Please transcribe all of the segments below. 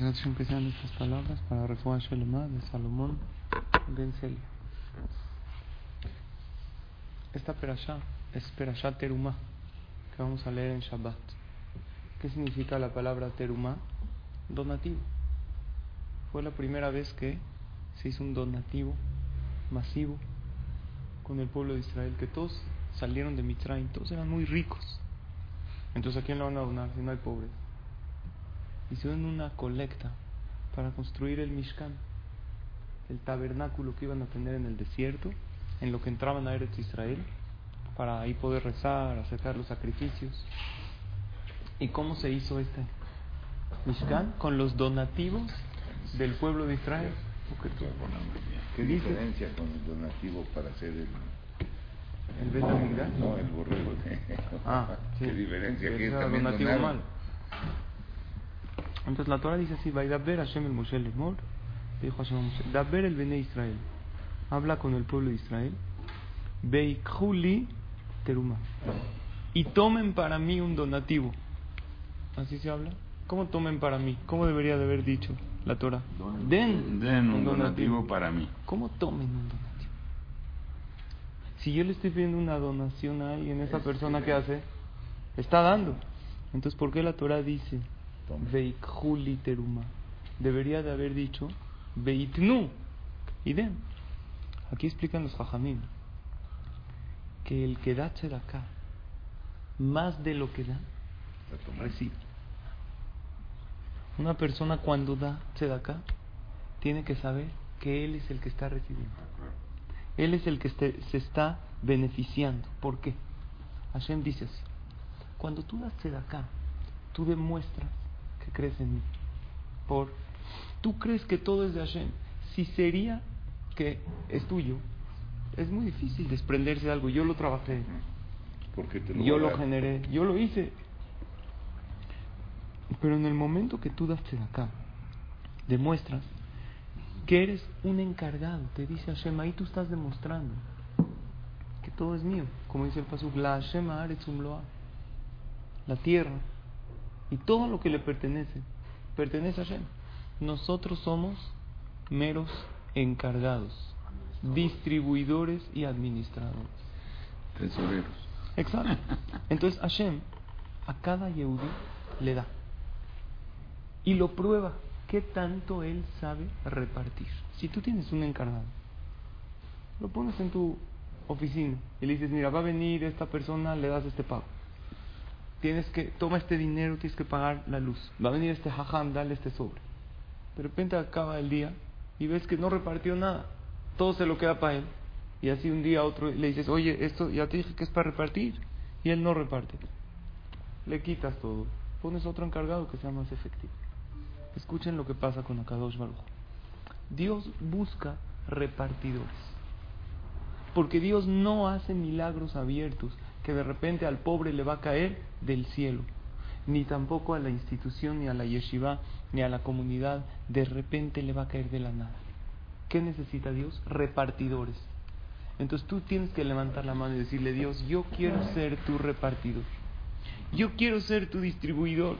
Gracias empiezan estas palabras para Refuah Shelema de Salomón Ben Celia. Esta perashá es perashá terumá que vamos a leer en Shabbat. ¿Qué significa la palabra terumá? Donativo. Fue la primera vez que se hizo un donativo masivo con el pueblo de Israel, que todos salieron de Mitzrayim, todos eran muy ricos. Entonces, ¿a quién le van a donar si no hay pobres? Hicieron una colecta para construir el Mishkan, el tabernáculo que iban a tener en el desierto, en lo que entraban a Eretz Israel, para ahí poder rezar, acercar los sacrificios. ¿Y cómo se hizo este Mishkan? Con los donativos del pueblo de Israel. ¿Qué diferencia con el donativo para hacer el... ¿El? No, el borrego. Ah, sí. ¿Qué diferencia? Que también donativo donaron. Entonces la Torah dice así, Vaidaber Hashem el Moshe Lemor, dijo Hashem a Moshe, Daber el Bene Israel, habla con el pueblo de Israel, Beikhuli Teruma, y tomen para mí un donativo. ¿Así se habla? ¿Cómo tomen para mí? ¿Cómo debería de haber dicho la Torah? Den, Den un donativo para mí. ¿Cómo tomen un donativo? Si yo le estoy pidiendo una donación a alguien, esa persona que hace, está dando. Entonces, ¿por qué la Torah dice Toma. Veikhuli teruma? Debería de haber dicho Veitnu y den. Aquí explican los Jajamim que el que da acá más de lo que da, recibe. Una persona cuando da acá tiene que saber que él es el que está recibiendo. Él es el que este- se está beneficiando. ¿Por qué? Hashem dice así. Cuando tú das acá, tú demuestras que crees en mí. Por, tú crees que todo es de Hashem. Si sería que es tuyo, es muy difícil desprenderse de algo. Yo lo trabajé, Porque te lo yo lo generé, yo lo hice. Pero en el momento que tú das acá, demuestras que eres un encargado. Te dice Hashem, ahí tú estás demostrando que todo es mío. Como dice el Pasuk, la Hashem haaretz umloa. La tierra y todo lo que le pertenece, pertenece a Hashem. Nosotros somos meros encargados, distribuidores y administradores. Tesoreros. Exacto. Entonces Hashem a cada Yehudi le da. Y lo prueba. ¿Qué tanto él sabe repartir? Si tú tienes un encargado, lo pones en tu oficina y le dices, mira, va a venir esta persona, le das este pago. Tienes que, toma este dinero, tienes que pagar la luz. Va a venir este jajam, dale este sobre. De repente acaba el día y ves que no repartió nada. Todo se lo queda para él. Y así un día otro le dices, oye, esto ya te dije que es para repartir. Y él no reparte. Le quitas todo. Pones otro encargado que sea más efectivo. Escuchen lo que pasa con Akadosh Baruj. Dios busca repartidores. Porque Dios no hace milagros abiertos que de repente al pobre le va a caer del cielo. Ni tampoco a la institución, ni a la yeshiva, ni a la comunidad. De repente le va a caer de la nada. ¿Qué necesita Dios? Repartidores. Entonces tú tienes que levantar la mano y decirle, Dios, yo quiero ser tu repartidor. Yo quiero ser tu distribuidor.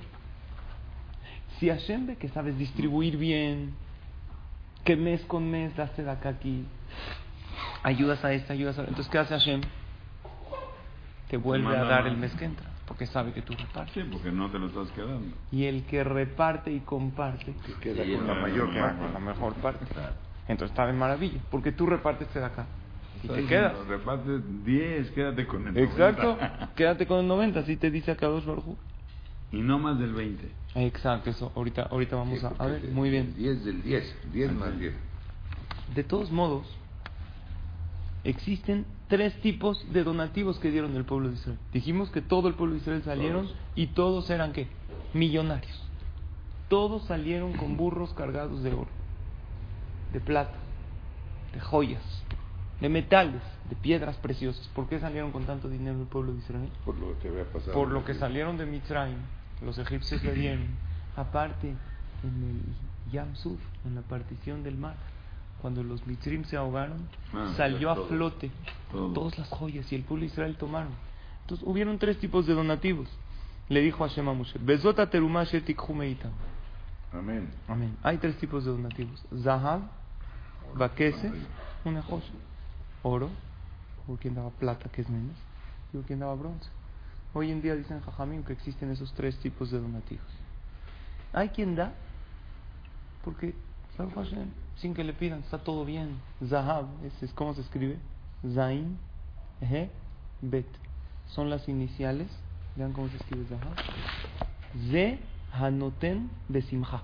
Si Hashem ve que sabes distribuir bien, que mes con mes das de acá aquí, ayudas a esta, ayudas a Entonces, ¿qué hace Hashem? Te vuelve a dar más. el mes que entra, porque sabe que tú repartes. Sí, porque no te lo estás quedando. Y el que reparte y comparte, Que queda Sí, con la mayor parte. con la mejor parte. Entonces está de maravilla, porque tú repartes de acá y te quedas. Repartes 10, quédate con el Exacto, 90. quédate con el 90, así te dice acá dos y no más del 20. Exacto, eso, ahorita, ahorita vamos Sí, a, a ver, muy bien. 10 del 10, 10 más 10. De todos modos, existen tres tipos de donativos que dieron el pueblo de Israel. Dijimos que todo el pueblo de Israel salieron Todos. y todos eran qué? Millonarios. Todos salieron con burros cargados de oro, de plata, de joyas, de metales, de piedras preciosas. ¿Por qué salieron con tanto dinero el pueblo de Israel? Por lo que había pasado. Por lo que salieron de Mitzrayim, los egipcios le dieron. Aparte, en el Yam Suf, en la partición del mar, cuando los Mitzrim se ahogaron, Ah, salió a todo. flote Todo. todas las joyas y el pueblo de Israel tomaron. Entonces hubieron tres tipos de donativos. Le dijo Hashem a Moshe, Bezota meitam". Amén. Amén. Hay tres tipos de donativos. Zahab, Bakese, una joya. Oro, o quien daba plata, que es menos, y o quien daba bronce. Hoy en día dicen Jajamim que existen esos tres tipos de donativos. Hay quien da, porque, sin que le pidan, está todo bien. Zahab, ese es cómo se escribe. Zain, He, Bet. Son las iniciales. Vean cómo se escribe Zahab. Ze Hanoten Besimha.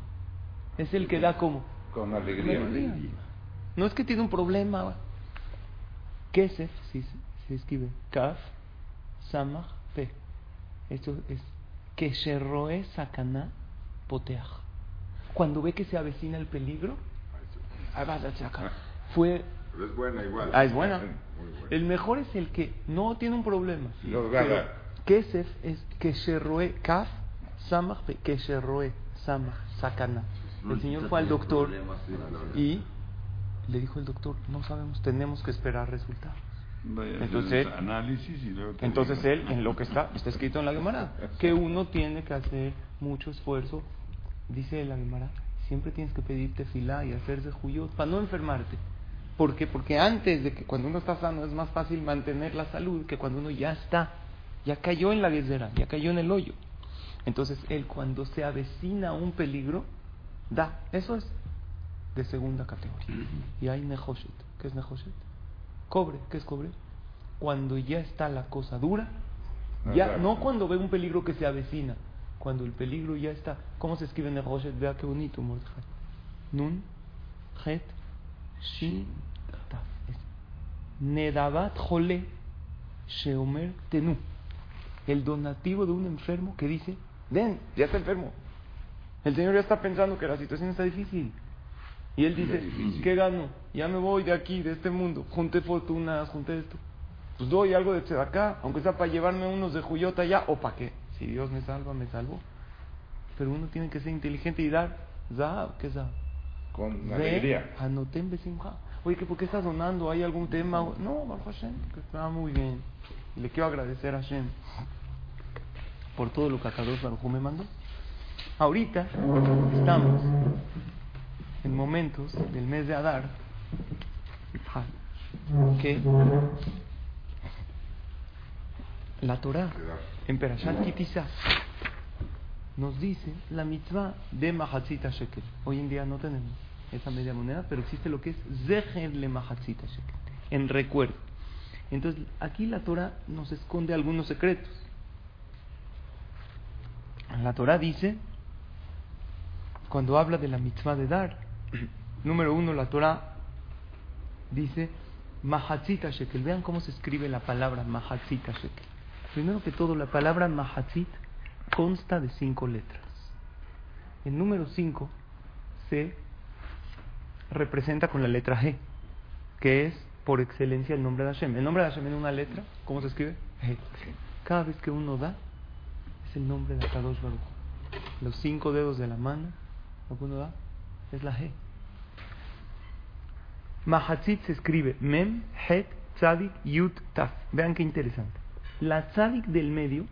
Es el que da como. Con alegría. No es que tiene un problema. Kesef, si se, escribe Kaf, Samach, Pe. Esto es Kesherroe Sakana Poteach. Cuando ve que se avecina el peligro, ah, vas a sacar. Fue. Pero es buena igual. Ah, es buena. El mejor es el que no tiene un problema. Kesef es Kesherroe Kaf, Samach. Kesherroe Samach, Sakana. El señor fue al doctor y le dijo el doctor, no sabemos, tenemos que esperar resultados. Entonces- análisis y luego Entonces él, en lo que está, está escrito en la Gemara, que uno tiene que hacer mucho esfuerzo, dice la Gemara, siempre tienes que pedirte filá y hacerse juyot para no enfermarte. ¿Por qué? Porque antes de que cuando uno está sano es más fácil mantener la salud que cuando uno ya está, ya cayó en la guisera, ya cayó en el hoyo. Entonces él cuando se avecina un peligro, da. Eso es de segunda categoría. Y hay nehoshet. ¿Qué es nehoshet? Cobre. ¿Qué es cobre? Cuando ya está la cosa dura, ya Ajá. no cuando ve un peligro que se avecina, cuando el peligro ya está. ¿Cómo se escribe nehoshet? Vea qué bonito, Mordejai. Nun, het, shin, taf. Es Nedavat jole, sheomer tenu. El donativo de un enfermo que dice, ven, ya está enfermo. El Señor ya está pensando que la situación está difícil. Y Él dice. ¿qué gano? Ya me voy de aquí, de este mundo. Junté fortunas, junté esto. Pues doy algo de acá, aunque sea para llevarme unos de Juyota allá, o para qué. Si Dios me salva, me salvo. Pero uno tiene que ser inteligente y dar Zahab, ¿qué es Zahab? Con alegría. anoten besimha. Oye, ¿que ¿por qué estás donando? ¿Hay algún tema? No, Baruch Hashem, que está muy bien. Y le quiero agradecer a Hashem por todo lo que Akadosh Baruj Hu me mandó. Ahorita estamos en momentos del mes de Adar que la Torah en Perashat Kitizá nos dice la mitzvah de Mahatzita Shekel. Hoy en día no tenemos esa media moneda, pero existe lo que es Zecher le Mahatzita Shekel, en recuerdo. Entonces, aquí la Torah nos esconde algunos secretos. La Torah dice, cuando habla de la mitzvah de dar, número uno, la Torah dice Mahatzita Shekel. Vean cómo se escribe la palabra Mahatzita Shekel. Primero que todo, la palabra Mahatzit consta de cinco letras. El número cinco se representa con la letra G, que es por excelencia el nombre de Hashem. El nombre de Hashem en una letra, ¿cómo se escribe? G. Cada vez que uno da, es el nombre de Akadosh Baruch. Los cinco dedos de la mano, lo que uno da, es la G. Mahatzit se escribe Mem, Het, Tzadik, Yud, Taf. Vean qué interesante. La Tzadik del medio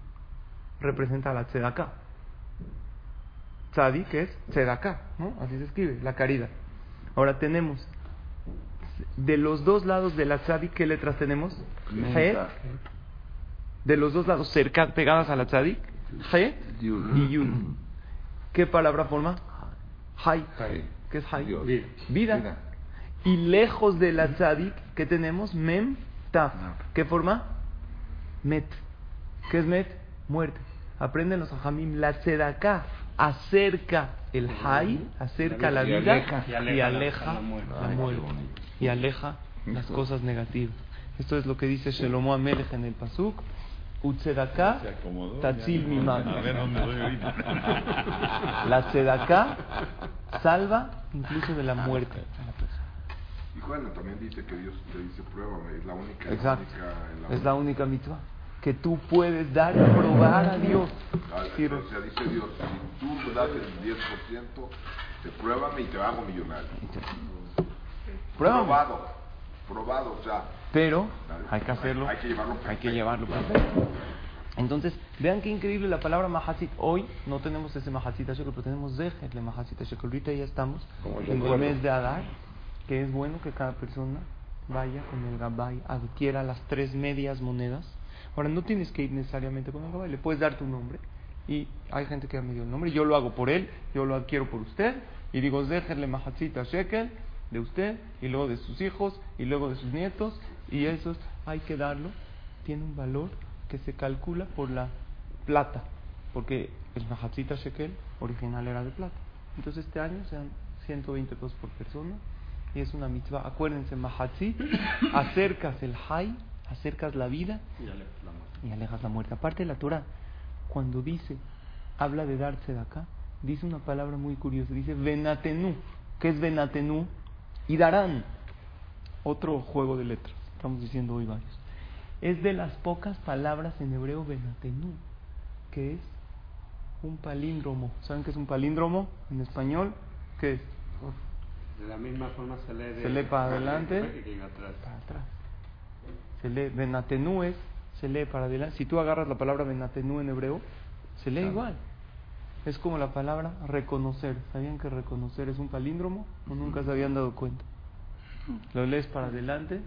representa a la Tzedaká. Tzadik es Tzedaká, ¿no? Así se escribe, la caridad. Ahora tenemos, de los dos lados de la Tzadik, ¿qué letras tenemos? Het. De los dos lados cerca, pegadas a la Tzadik, Het y Yud. ¿Qué palabra forma? Hay. ¿Qué es Hay? Vida. Y lejos de la tzadik, ¿qué tenemos? Mem, taf. ¿Qué forma? Met. ¿Qué es met? Muerte. Aprenden los ajamim. La tzedaká acerca el hay, acerca la Y vida aleja. y aleja, la la muerte. muerte. Y aleja las cosas negativas. Esto es lo que dice Shelomo Amelech en el Pasuk. Utzedaká. Tatzil. Mimam. A ver dónde doy ahorita. La tzedaká salva incluso de la muerte a la persona. Y bueno, también dice que Dios te dice, pruébame, es la única. Exacto. La única, Es la única mitzvah que tú puedes dar y probar a Dios. Ah, Sí, O sea, dice Dios, si tú me das el 10%, te pruébame y te hago millonario. Pruébame. Probado, probado, o sea, Pero hay que hacerlo. Hay que llevarlo Hay que perfecto. llevarlo perfecto. Entonces, vean qué increíble la palabra mahasit. Hoy no tenemos ese mahasit shekel, pero tenemos zeher de mahasit shekel. Ahorita ya estamos en el mes de Adar, que es bueno que cada persona vaya con el gabay, adquiera las tres medias monedas. Ahora, no tienes que ir necesariamente con el gabay, le puedes dar tu nombre. Y hay gente que me dio el nombre, yo lo hago por él, yo lo adquiero por usted, y digo zeher le mahasit shekel de usted, y luego de sus hijos, y luego de sus nietos, y esos hay que darlo, tiene un valor que se calcula por la plata, porque el Mahatzita Shekel original era de plata. Entonces este año sean 120 pesos por persona y es una mitzvah. Acuérdense, Mahatzit, acercas el hay, acercas la vida y alejas la muerte. Aparte la Torah, cuando dice, habla de darse de acá, dice una palabra muy curiosa, dice Venatenu. ¿Qué es Venatenu? Y darán. Otro juego de letras, estamos diciendo hoy varios. Es de las pocas palabras en hebreo Venatenu, que es un palíndromo. ¿Saben qué es un palíndromo en español? ¿Qué es? De la misma forma se lee de Se lee para adelante. y atrás. Para atrás. Se lee Venatenu es, se lee para adelante. Si tú agarras la palabra Venatenu en hebreo, se lee igual. Es como la palabra reconocer. ¿Sabían que reconocer es un palíndromo o nunca se habían dado cuenta? Lo lees para adelante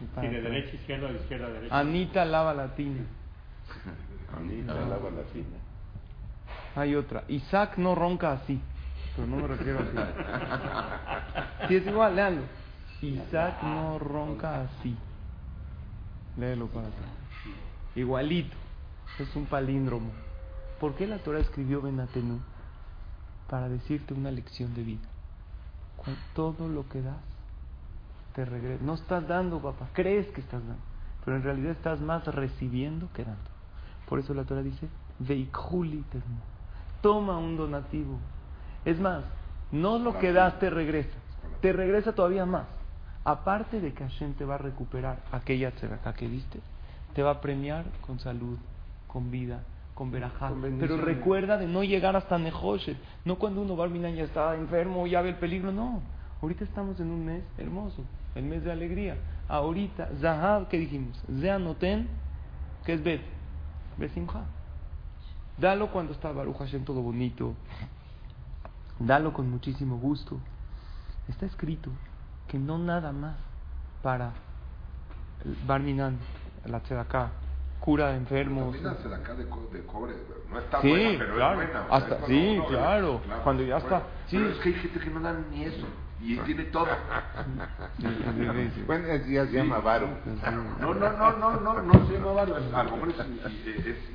y para Y de atrás. derecha a izquierda, de izquierda a derecha. Anita lava la tina. Anita, lava la tina. Hay otra. Isaac no ronca así. Pero no me refiero así. Si es igual, léalo. Isaac no ronca así. Léelo para atrás. Igualito. Es un palíndromo. ¿Por qué la Torah escribió Benatenu? Para decirte una lección de vida. Cu- Todo lo que das te regresa. No estás dando, papá. Crees que estás dando. Pero en realidad estás más recibiendo que dando. Por eso la Torah dice, Veikhuli termo. Toma un donativo. Es más, no lo que das te regresa. Te regresa todavía más. Aparte de que Hashem te va a recuperar aquella tzedakah que diste, te va a premiar con salud, con vida, con verajá. Pero recuerda de no llegar hasta Nehoshet. No cuando uno Barminan ya está enfermo, ya ve el peligro. No. Ahorita estamos en un mes hermoso, el mes de alegría. Ahorita, Zahab, ¿qué dijimos? Zeanoten, que es Bet. Besimha. Dalo cuando está Baruch Hashem todo bonito. Dalo con muchísimo gusto. Está escrito que no nada más para el Barminan, la Tzedaká, cura de enfermos. La acá de, co- de cobre, no está Sí, buena, pero claro. es buena. o sea, Hasta- es sí, cuando uno- claro. Cuando ya bueno. está. Sí. Pero es que hay gente que no da ni eso. Y tiene todo. Bueno, es- ya se llama varo. No, no, no, no, no, no se llama varo. A lo mejor es,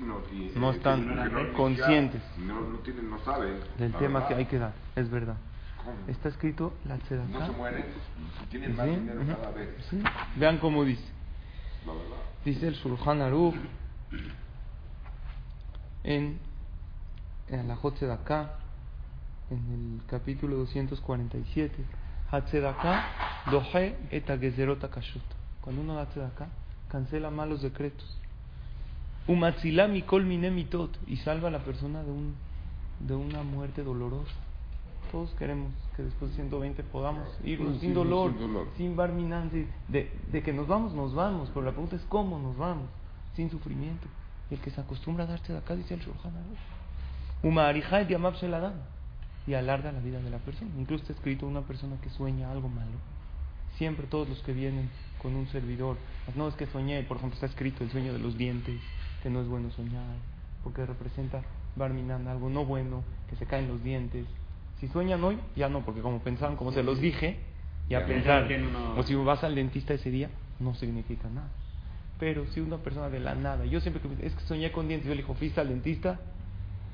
no, y- No eh, están no- conscientes. No, no tienen, no saben. Del la tema verdad. que hay que dar, es verdad. Está escrito la No Tzedaká. se mueren. Tienen más Sí, dinero cada vez. Sí. Vean cómo dice. La verdad. Dice el Shulchan Aruch en, en la Hotzedaká, en el capítulo 247. Hatzedaká dohe et. Cuando uno da tzedakah, cancela malos decretos. Umatzilá mikol mine mitot. Y salva a la persona de, un, de una muerte dolorosa. Todos queremos que después de 120 podamos irnos Sí, sin dolor, sin dolor. sin barminan, sí, de, de que nos vamos, nos vamos, pero la pregunta es cómo nos vamos, sin sufrimiento. Y el que se acostumbra a darse de acá, dice el Shulchan Aruch, y alarga la vida de la persona. Incluso está escrito una persona que sueña algo malo. Siempre todos los que vienen con un servidor, no es que soñé, por ejemplo, está escrito el sueño de los dientes, que no es bueno soñar, porque representa barminan, algo no bueno, que se caen los dientes. Si sueñan hoy, ya no, porque como pensaban, como se los dije, ya Ya pensaron. uno- O si vas al dentista ese día, no significa nada. Pero si una persona de la nada, yo siempre que es que soñé con dientes, yo le digo, ¿fuiste al dentista?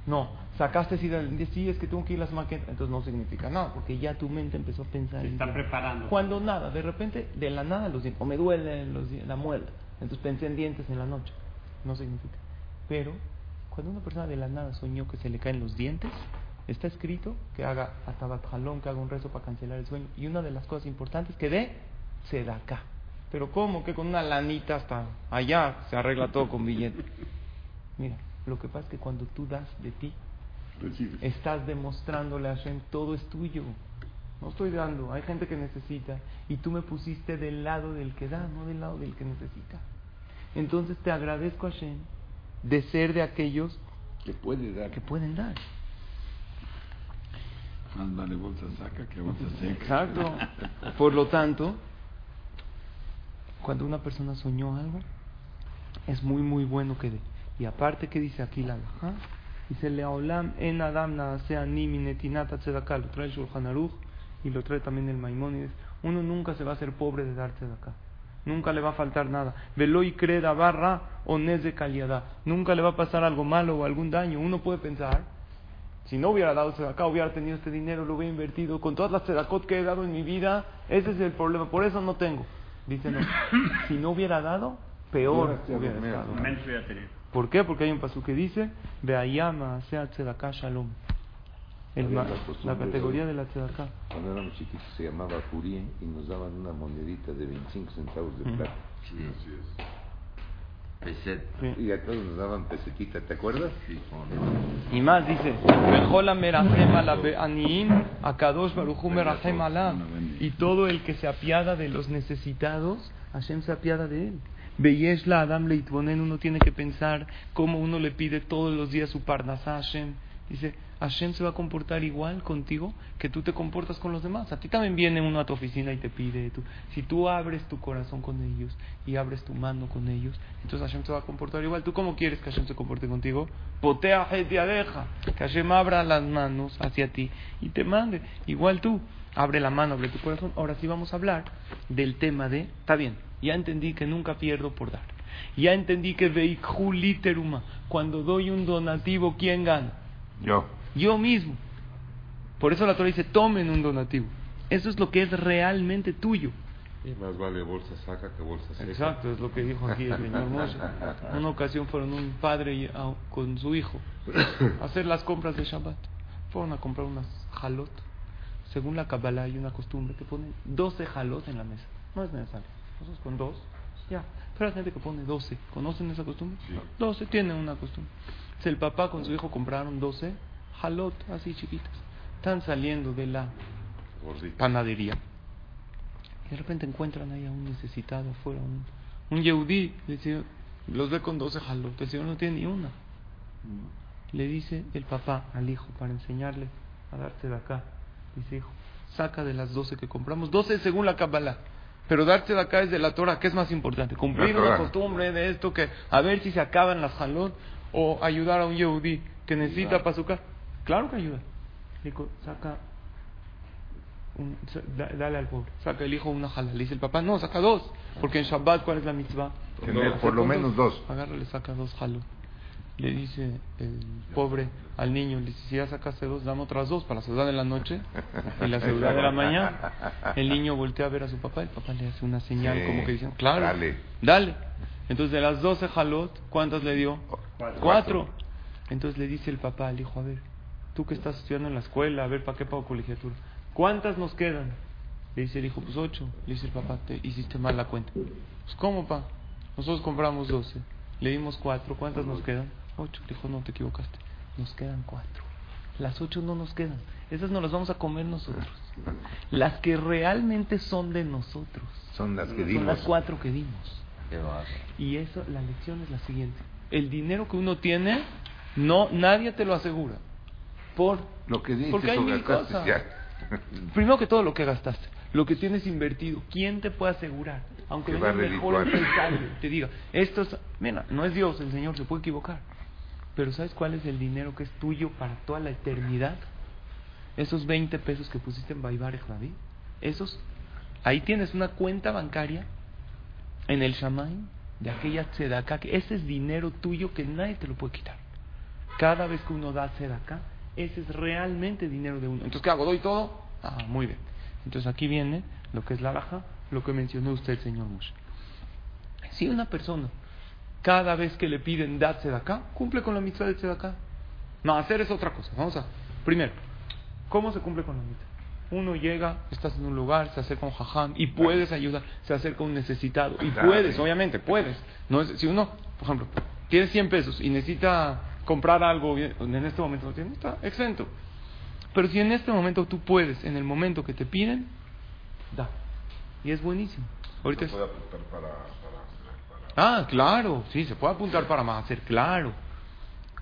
No, sacaste si del dentista, sí, es que tengo que ir a las maquetas, entonces no significa nada, porque ya tu mente empezó a pensar Se está preparando. Cuando nada, de repente, de la nada los dientes, o me duele los la muela, entonces pensé en dientes en la noche. no significa. Pero cuando una persona de la nada soñó que se le caen los dientes, está escrito que haga atabat jalón, que haga un rezo para cancelar el sueño. Y una de las cosas importantes que dé, se da acá. Pero ¿cómo? Que con una lanita hasta allá se arregla todo con billete. Mira, lo que pasa es que cuando tú das de ti, estás demostrándole a Hashem, todo es tuyo. No estoy dando, hay gente que necesita y tú me pusiste del lado del que da, no del lado del que necesita. Entonces te agradezco a Hashem de ser de aquellos que puede dar. que pueden dar. Más vale bolsa saca que bolsa seca. Exacto. Por lo tanto, cuando una persona soñó algo, es muy, muy bueno que dé. Y aparte, ¿qué dice aquí la alhaja? Dice, Leolam en Adam sea ni minetinata tzedakah. Lo trae el Shulchan Aruch y lo trae también el Maimónides. Uno nunca se va a hacer pobre de dar tzedakah. Nunca le va a faltar nada. Veloy creda barra o de calidad. Nunca le va a pasar algo malo o algún daño. Uno puede pensar, si no hubiera dado tzedakah, hubiera tenido este dinero, lo hubiera invertido. Con todas las tzedakot que he dado en mi vida, ese es el problema. Por eso no tengo. Dice no. Si no hubiera dado, peor hubiera estado. ¿Por qué? Porque hay un paso que dice, Beayama sea tzedakah shalom. El la la categoría de- la tzedakah. Cuando éramos chiquitos se llamaba Furí y nos daban una monedita de 25 centavos de plata. Sí, así es. Peset. Sí. Y a todos nos daban pesetita, ¿te acuerdas? Sí, cómo no. Y más dice, y todo el que se apiada de los necesitados, Hashem se apiada de él. Veyesh la Adam leitbonen, uno tiene que pensar cómo uno le pide todos los días su parnasá a Hashem. Dice, Hashem se va a comportar igual contigo que tú te comportas con los demás. A ti también viene uno a tu oficina y te pide. Tú, si tú abres tu corazón con ellos y abres tu mano con ellos, entonces Hashem se va a comportar igual. ¿Tú cómo quieres que Hashem se comporte contigo? Potea deja que Hashem abra las manos hacia ti y te mande. Igual tú, abre la mano, abre tu corazón. Ahora sí vamos a hablar del tema de, está bien, ya entendí que nunca pierdo por dar. Ya entendí que veikhu literuma, cuando doy un donativo, ¿quién gana? Yo. Yo mismo. Por eso la Torah dice, tomen un donativo. Eso es lo que es realmente tuyo. Y más vale bolsa saca que bolsa seca. Exacto, es lo que dijo aquí el señor Moshe. Una ocasión fueron un padre y- a- con su hijo a hacer las compras de Shabbat. Fueron a comprar unas jalot. Según la Kabbalah hay una costumbre que ponen 12 jalot en la mesa. No es necesario. Nosotros con dos, ya. Pero hay gente que pone 12. ¿Conocen esa costumbre? Sí. 12 tienen una costumbre. Entonces, el papá con su hijo compraron 12 jalot así chiquitas. Están saliendo de la panadería. Y de repente encuentran ahí a un necesitado afuera, un, un yehudí. Le dice, los ve con 12 jalot. El señor no tiene ni una. Le dice el papá al hijo para enseñarle a darse de acá. Dice, hijo, saca de las 12 que compramos. 12 según la Kabbalah. Pero darse de acá es de la Torah. ¿Qué es más importante? Cumplir La costumbre de esto que a ver si se acaban las jalot o ayudar a un yehudí que necesita para su casa. Claro que ayuda. Dijo, saca un- dale al pobre. Saca el hijo una jala. Le dice el papá, no, saca dos. Porque en Shabbat, ¿cuál es la mitzvah? Tener por lo menos dos. Agarra, le saca dos jalot. Le dice el pobre al niño, le dice, si ya sacaste dos, dame otras dos para la ciudad de la noche y la ciudad de la mañana. El niño voltea a ver a su papá, el papá le hace una señal Sí, como que diciendo, claro, dale. dale. Entonces de las 12 jalot, ¿cuántas le dio? Cuatro. Cuatro. Entonces le dice el papá al hijo, a ver, tú que estás estudiando en la escuela, a ver, ¿para qué pago colegiatura? ¿Cuántas nos quedan? Le dice el hijo, pues ocho. Le dice el papá, te hiciste mal la cuenta. Pues ¿cómo, pa? Nosotros compramos doce. Le dimos cuatro. ¿Cuántas nos quedan? Ocho. Le dijo, no, te equivocaste. Nos quedan cuatro. Las ocho no nos quedan. Esas no las vamos a comer nosotros. Las que realmente son de nosotros. Son las que Son dimos. las cuatro que dimos. Y eso, la lección es la siguiente. El dinero que uno tiene, no, nadie te lo asegura. Por, Lo que dices porque hay mil cosas. Primero que todo lo que gastaste, lo que tienes invertido, ¿quién te puede asegurar? Aunque Que venga el mejor empresario, te diga, esto es, mira, no es Dios, el Señor se puede equivocar. Pero ¿sabes cuál es el dinero que es tuyo para toda la eternidad? Esos 20 pesos que pusiste en Baibar David, esos, ahí tienes una cuenta bancaria en el Shamay de aquella tzedakah, que ese es dinero tuyo que nadie te lo puede quitar. Cada vez que uno da tzedakah, ese es realmente dinero de uno. Entonces, ¿qué hago? ¿Doy todo? Ah, muy bien. Entonces aquí viene lo que es la baja, lo que mencionó usted, señor Moshe. Si una persona cada vez que le piden dat acá, cumple con la mitad de acá. No, hacer es otra cosa. Vamos a. Primero, ¿cómo se cumple con la mitad? Uno llega, estás en un lugar, se acerca un jajam y puedes ayudar, se acerca un necesitado y puedes, obviamente, puedes. No es, si uno, por ejemplo, tiene 100 pesos y necesita comprar algo, en este momento no tiene, está exento. Pero si en este momento tú puedes, en el momento que te piden, da. Y es buenísimo. Ahorita Se puede apuntar para, para, Ah, claro, sí, se puede apuntar para más hacer, claro.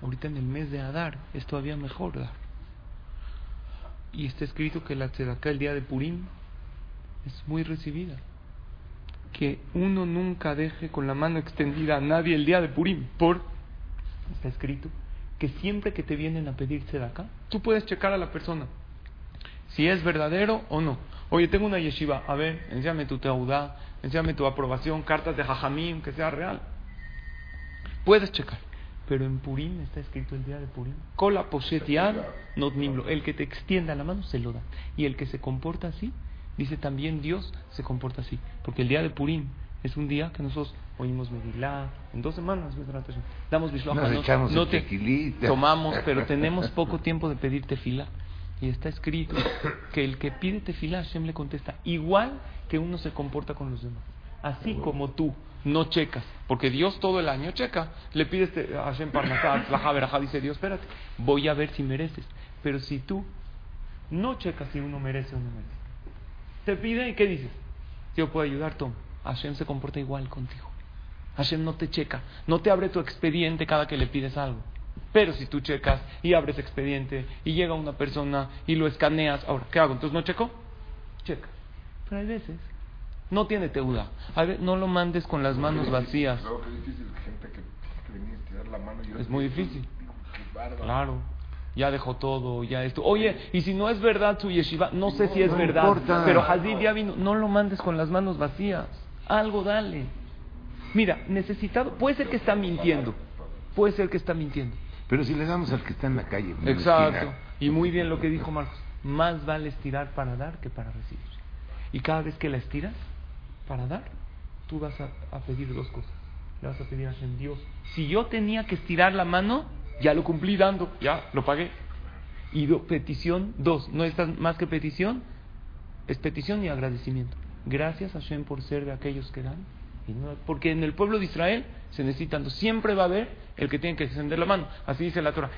Ahorita en el mes de Adar es todavía mejor dar. Y está escrito que la tzedaká el día de Purim es muy recibida. Que uno nunca deje con la mano extendida a nadie el día de Purim. Por, está escrito, que siempre que te vienen a pedir tzedaká, tú puedes checar a la persona si es verdadero o no. Oye, tengo una yeshiva, a ver, enséñame tu teudá, enséñame tu aprobación, cartas de jajamín, que sea real. Puedes checar. Pero en Purim está escrito el día de Purim. Kola not nimlo. El que te extienda la mano se lo da. Y el que se comporta así, dice también Dios se comporta así. Porque el día de Purim es un día que nosotros oímos Megilá, en dos semanas damos Bishloach no, no te tomamos, pero tenemos poco tiempo de pedir tefila. Y está escrito que el que pide tefila, Hashem le contesta, igual que uno se comporta con los demás. Así como tú no checas, porque Dios todo el año checa, le pides a Hashem Parnasá, la dice Dios, espérate, voy a ver si mereces. Pero si tú no checas si uno merece o no merece, te pide y ¿qué dices? Yo puedo ayudar, Tom. Hashem se comporta igual contigo. Hashem no te checa, no te abre tu expediente cada que le pides algo. Pero si tú checas y abres expediente y llega una persona y lo escaneas, ahora, ¿qué hago? Entonces no checo? Checa. Pero hay veces no tiene teuda. no lo mandes con las manos vacías. Es muy difícil. Claro. Ya dejó todo, ya esto. Oye, y si no es verdad su yeshiva, no sé si es verdad, pero Hadid ya vino. No lo mandes con las manos vacías. Algo dale. Mira, necesitado, puede ser que está mintiendo. Puede ser que está mintiendo. Pero si le damos al que está en la calle. Exacto. Y muy bien lo que dijo Marcos. Más vale estirar para dar que para recibir. Y cada vez que la estiras, para dar, tú vas a, pedir dos cosas. Le vas a pedir a Dios. Si yo tenía que estirar la mano, ya lo cumplí dando, ya lo pagué. Y petición, dos, no es más que petición, es petición y agradecimiento. Gracias a Hashem por ser de aquellos que dan. porque en el pueblo de Israel se necesitan, siempre va a haber el que tiene que extender la mano. Así dice la Torah.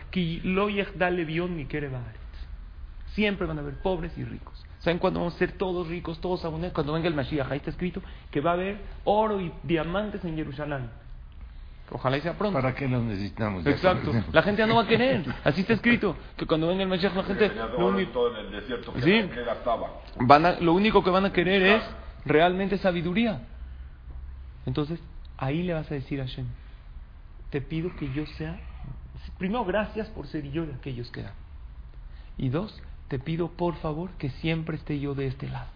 Siempre van a haber pobres y ricos. ¿Saben cuándo vamos a ser todos ricos, todos abundantes? Cuando venga el Mashiach. Ahí está escrito que va a haber oro y diamantes en Jerusalén. Ojalá y sea pronto. ¿Para qué los necesitamos? Exacto. La gente ya no va a querer. Así está escrito. Que cuando venga el Mashiach la gente... Lo único, en el desierto que sí, van a, lo único que van a querer es realmente sabiduría. Entonces, ahí le vas a decir a Hashem, te pido que yo sea... Primero, gracias por ser yo de aquellos que dan. Y dos, te pido por favor que siempre esté yo de este lado.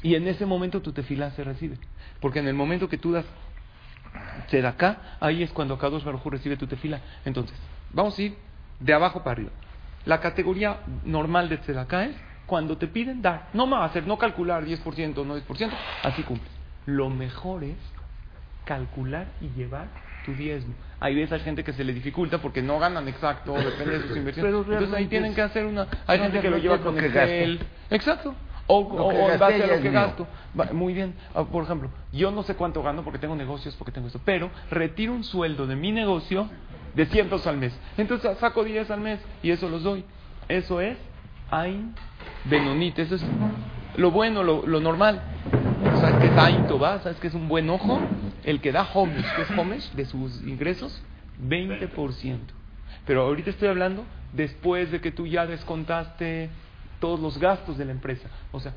Y en ese momento tu tefilá se recibe. Porque en el momento que tú das acá, ahí es cuando Kadosh Baruj recibe tu tefila. Entonces, vamos a ir de abajo para arriba. La categoría normal de tzedakah es cuando te piden dar. No más hacer, no calcular 10% o no 10%, así cumples. Lo mejor es calcular y llevar tu diezmo. Hay veces hay gente que se le dificulta porque no ganan exacto, depende de sus inversiones. Entonces ahí tienen que hacer una... Hay gente que lo lleva con Excel. Exacto. O, o, en base a lo que gasto. Muy bien. Ah, por ejemplo, yo no sé cuánto gano porque tengo negocios, porque tengo esto, pero retiro un sueldo de mi negocio de 100 pesos al mes. Entonces saco 10 al mes y eso los doy. Eso es Ain Benonit. Eso es lo bueno, lo, lo normal. ¿Sabes qué es Ain Tobá? ¿Sabes qué es un buen ojo? El que da homes, ¿qué es homes? De sus ingresos, 20%. Pero ahorita estoy hablando después de que tú ya descontaste todos los gastos de la empresa. O sea,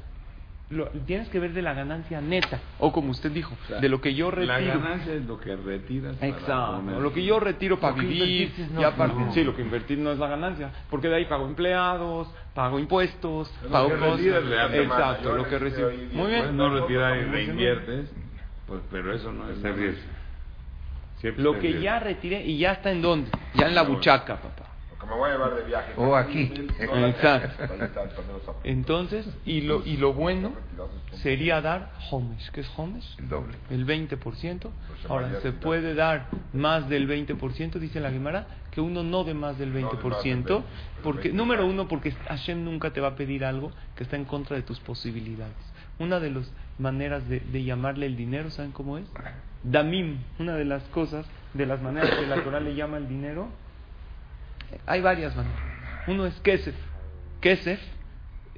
lo, tienes que ver de la ganancia neta, o como usted dijo, de lo que yo retiro. La ganancia es lo que retiras. Exacto, lo que yo retiro para vivir. ya Sí, lo que invertir no es la ganancia, porque de ahí pago empleados, pago impuestos, pago cosas. Exacto, lo que recibo. Muy bien. no retirar y reinviertes, pues, pero eso no es riesgo. Lo que ya retiré y ya está en dónde? Ya en la buchaca, papá. Que me voy a llevar de viaje. O aquí. Mil dólares. Exacto. Entonces, y lo, y lo bueno sería dar homesh. ¿Qué es homesh? El doble. El 20%. Pues Ahora, se puede dar más del 20%, dice la Gemara, que uno no dé más del No dé más del 20%, 20, porque, el 20. número uno, porque Hashem nunca te va a pedir algo que está en contra de tus posibilidades. Una de las maneras de, llamarle el dinero, ¿saben cómo es? Damim, una de las cosas, de las maneras que la Torah le llama el dinero, hay varias maneras. Uno es kesef. Kesef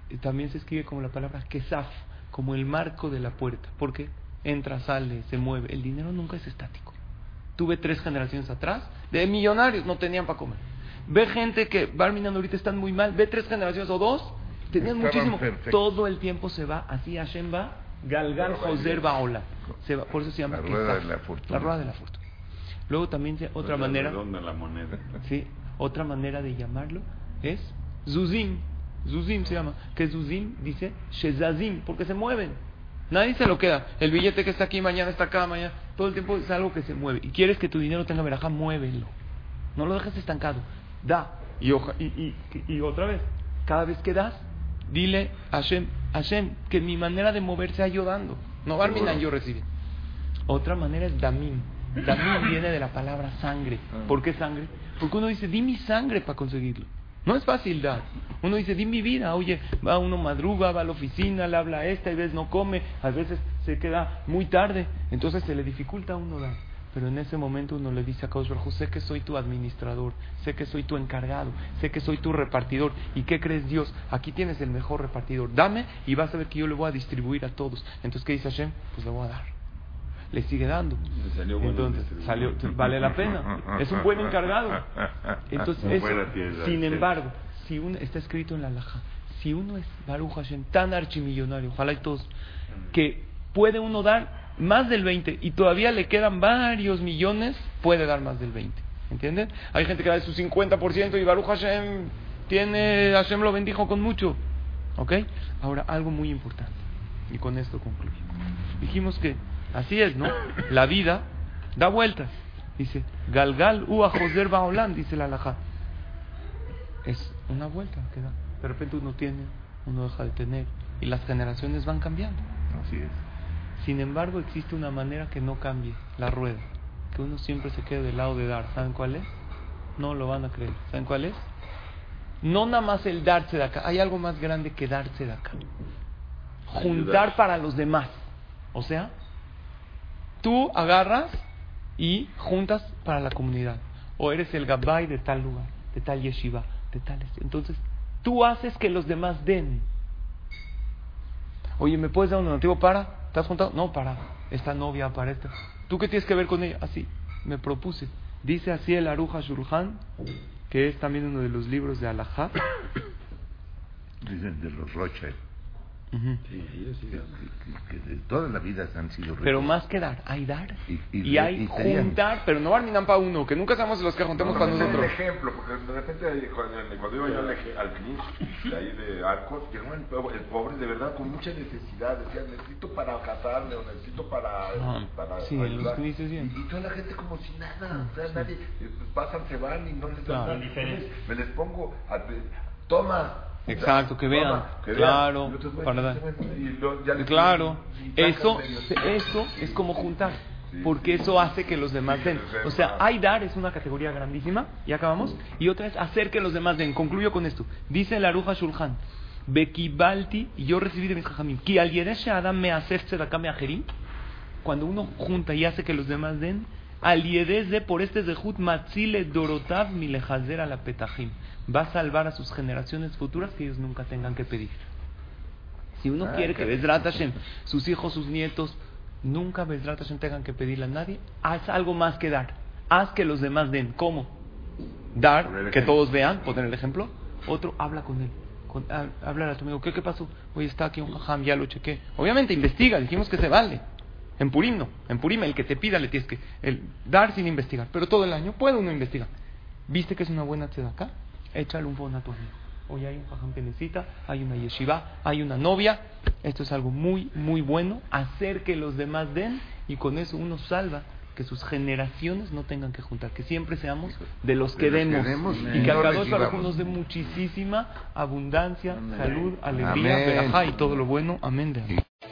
eh, también se escribe como la palabra kesaf, como el marco de la puerta, porque entra, sale, se mueve. El dinero nunca es estático. Tuve tres generaciones atrás de millonarios, no tenían para comer. Ve gente que Barminan ahorita están muy mal, ve tres generaciones o dos, tenían Estaban muchísimo. perfectos. Todo el tiempo se va, así Hashem va, Galgal Joser Baola. Se va, por eso se llama La rueda de la fortuna. La rueda de la fortuna. Luego también se- otra Pues manera. redonda la moneda. Sí, otra manera de llamarlo es Zuzim. Zuzim se llama. Que Zuzim dice Shezazim, porque se mueven. Nadie se lo queda. El billete que está aquí mañana está acá, mañana. Todo el tiempo es algo que se mueve. Y quieres que tu dinero tenga verajá, muévelo. No lo dejes estancado. Da. Y, oja- y, y, y otra vez, cada vez que das, dile a Hashem, Hashem, que mi manera de mover sea yo dando. No Barminan yo recibir. Otra manera es damim. Damim viene de la palabra sangre. ¿Por qué sangre? Porque uno dice, di mi sangre para conseguirlo. No es fácil dar. Uno dice, di mi vida. Oye, va uno madruga, va a la oficina, le habla a esta, y veces no come, a veces se queda muy tarde. Entonces se le dificulta a uno dar. Pero en ese momento uno le dice a Kaush sé que soy tu administrador, sé que soy tu encargado, sé que soy tu repartidor. ¿Y qué crees Dios? Aquí tienes el mejor repartidor. Dame y vas a ver que yo le voy a distribuir a todos. Entonces, ¿qué dice Hashem? Pues le voy a dar. Le sigue dando. Le salió bueno Entonces, salió, vale la pena. Es un buen encargado. Entonces, eso, sin embargo, si uno, está escrito en la Laja, si uno es Baruch Hashem tan archimillonario, ojalá y todos, que puede uno dar más del 20 y todavía le quedan varios millones, puede dar más del 20. ¿Entienden? Hay gente que da su 50% y Baruch Hashem tiene, Hashem lo bendijo con mucho. ¿Ok? Ahora, algo muy importante. Y con esto concluyo. Dijimos que así es, ¿no? La vida da vueltas. Dice, Galgal ua Joser Baolam, dice la Alajá. Es una vuelta que da. De repente uno tiene, uno deja de tener. Y las generaciones van cambiando. Así es. Sin embargo, existe una manera que no cambie la rueda. Que uno siempre se quede del lado de dar. ¿Saben cuál es? No lo van a creer. ¿Saben cuál es? No nada más el darse de acá. Hay algo más grande que darse de acá. Juntar para los demás. O sea, tú agarras y juntas para la comunidad. O eres el gabay de tal lugar, de tal yeshiva, de tal... este. Entonces, tú haces que los demás den. Oye, ¿me puedes dar un donativo para? ¿Estás juntado? No, para esta novia, para esta. ¿Tú qué tienes que ver con ella? Así, me propuse. Dice así el Aruja Shulhan, que es también uno de los libros de Alajá. Dicen de los Rothschild. Sí, sí Que, que- que toda la vida han sido ricos. Pero más que dar, hay dar. Y- Y, y- hay y juntar, pero no barminan para uno, que nunca seamos los que juntemos para No, no, nosotros. Un ejemplo, porque de repente cuando, cuando iba yo al, clinch de ahí de Arcos, llegó el, pobre- el pobre de verdad con mucha necesidad, decía necesito para casarme o necesito para, Ah, para sí, en los. Y, y toda la gente como si nada, o sea, nadie, eh, pues pasan, se van y no les dan nada. Me les pongo, a, toma. Exacto, que vean, que claro, para dar. ya Claro, eso, eso es como juntar, Sí, porque eso hace que los demás den. O sea, hay dar es una categoría grandísima, y acabamos, y otra es hacer que los demás den. Concluyo con esto. Dice la Aruja Shulhan, Bekibalti, y yo recibí de mis jajamim, ki al adam me hacer tzedakah meajerim, cuando uno junta y hace que los demás den, al de por este zehut matzile dorotav milejazer a la petajim, va a salvar a sus generaciones futuras que ellos nunca tengan que pedir. Si uno Ah, quiere que Bezrat Hashem, sus hijos, sus nietos, nunca Bezrat Hashem tengan que pedirle a nadie, haz algo más que dar. Haz que los demás den. ¿Cómo? Dar, que todos vean, poner el ejemplo. Otro, habla con él. Con, ha- habla a tu amigo, ¿qué, ¿qué pasó? Oye, está aquí un jajam, ya lo chequé. Obviamente, investiga, dijimos que se vale. En Purim no. En Purim el que te pida le tienes que el, dar sin investigar. Pero todo el año puede uno investigar. ¿Viste que es una buena acá? Échale un phone a tu amigo. Oye, hay un jajam que necesita, hay una yeshiva, hay una novia. Esto es algo muy, muy bueno. Hacer que los demás den y con eso uno salva que sus generaciones no tengan que juntar, que siempre seamos de los que De los que demos. demos, y que no a Kadosh recibamos. Baruj Hu nos dé muchísima abundancia, Amén. salud, alegría, verajá y todo lo bueno. Amén. de amén.